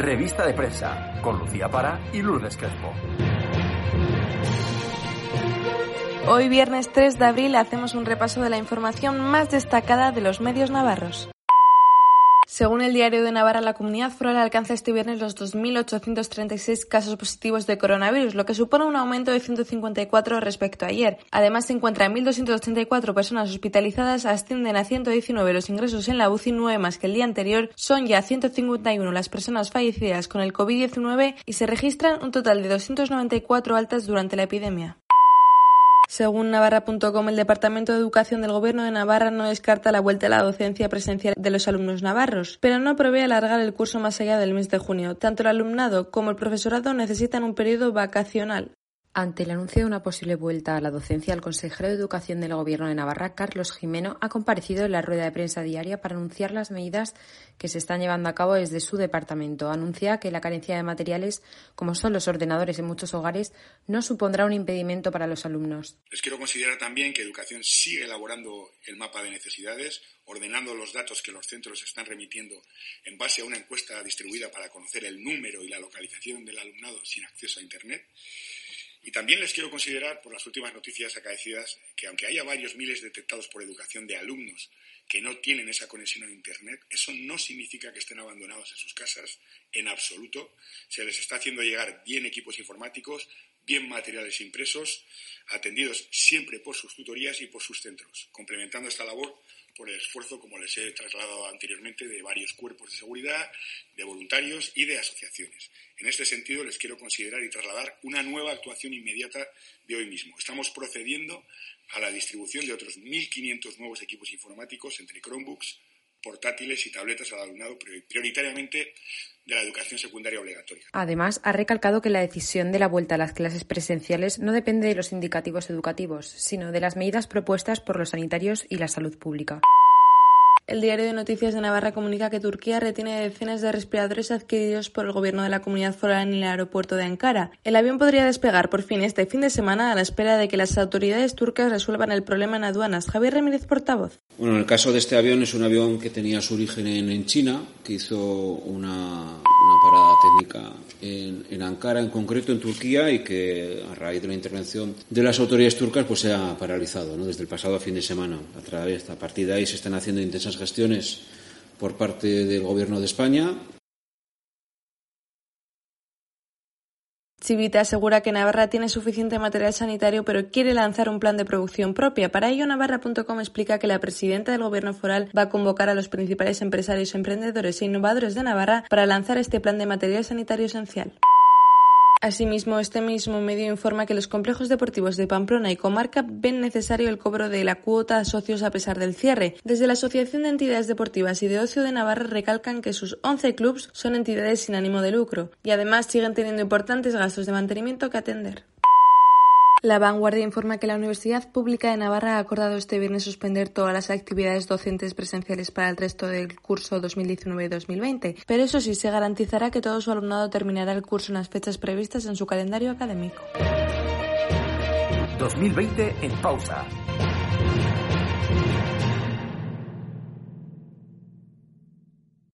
Revista de prensa con Lucía Para y Lourdes Crespo. Hoy viernes 3 de abril hacemos un repaso de la información más destacada de los medios navarros. Según el diario de Navarra, la comunidad foral alcanza este viernes los 2.836 casos positivos de coronavirus, lo que supone un aumento de 154 respecto a ayer. Además, se encuentran 1.284 personas hospitalizadas, ascienden a 119 los ingresos en la UCI, 9 más que el día anterior, son ya 151 las personas fallecidas con el COVID-19 y se registran un total de 294 altas durante la epidemia. Según Navarra.com, el Departamento de Educación del Gobierno de Navarra no descarta la vuelta a la docencia presencial de los alumnos navarros, pero no prevé alargar el curso más allá del mes de junio. Tanto el alumnado como el profesorado necesitan un periodo vacacional. Ante el anuncio de una posible vuelta a la docencia, el consejero de Educación del Gobierno de Navarra, Carlos Jimeno, ha comparecido en la rueda de prensa diaria para anunciar las medidas que se están llevando a cabo desde su departamento. Anuncia que la carencia de materiales, como son los ordenadores en muchos hogares, no supondrá un impedimento para los alumnos. Les quiero considerar también que Educación sigue elaborando el mapa de necesidades, ordenando los datos que los centros están remitiendo en base a una encuesta distribuida para conocer el número y la localización del alumnado sin acceso a Internet. Y también les quiero considerar, por las últimas noticias acaecidas, que aunque haya varios miles detectados por educación de alumnos que no tienen esa conexión a Internet, eso no significa que estén abandonados en sus casas en absoluto. Se les está haciendo llegar bien equipos informáticos, bien materiales impresos, atendidos siempre por sus tutorías y por sus centros, complementando esta labor por el esfuerzo, como les he trasladado anteriormente, de varios cuerpos de seguridad, de voluntarios y de asociaciones. En este sentido, les quiero considerar y trasladar una nueva actuación inmediata de hoy mismo. Estamos procediendo a la distribución de otros 1.500 nuevos equipos informáticos entre Chromebooks, portátiles y tabletas al alumnado prioritariamente de la educación secundaria obligatoria. Además, ha recalcado que la decisión de la vuelta a las clases presenciales no depende de los indicativos educativos, sino de las medidas propuestas por los sanitarios y la salud pública. El diario de noticias de Navarra comunica que Turquía retiene decenas de respiradores adquiridos por el gobierno de la comunidad foral en el aeropuerto de Ankara. El avión podría despegar por fin este fin de semana a la espera de que las autoridades turcas resuelvan el problema en aduanas. Javier Ramírez, portavoz. Bueno, en el caso de este avión es un avión que tenía su origen en, China, que hizo una, una parada técnica en, Ankara, en concreto en Turquía, y que a raíz de la intervención de las autoridades turcas pues se ha paralizado ¿no? desde el pasado fin de semana. A, través, a partir de ahí se están haciendo intensas gestiones por parte del Gobierno de España Civita asegura que Navarra tiene suficiente material sanitario pero quiere lanzar un plan de producción propia. Para ello, Navarra.com explica que la presidenta del Gobierno foral va a convocar a los principales empresarios, emprendedores e innovadores de Navarra para lanzar este plan de material sanitario esencial. Asimismo, este mismo medio informa que los complejos deportivos de Pamplona y Comarca ven necesario el cobro de la cuota a socios a pesar del cierre. Desde la Asociación de Entidades Deportivas y de Ocio de Navarra recalcan que sus 11 clubs son entidades sin ánimo de lucro y además siguen teniendo importantes gastos de mantenimiento que atender. La vanguardia informa que la Universidad Pública de Navarra ha acordado este viernes suspender todas las actividades docentes presenciales para el resto del curso 2019-2020, pero eso sí se garantizará que todo su alumnado terminará el curso en las fechas previstas en su calendario académico. 2020 en pausa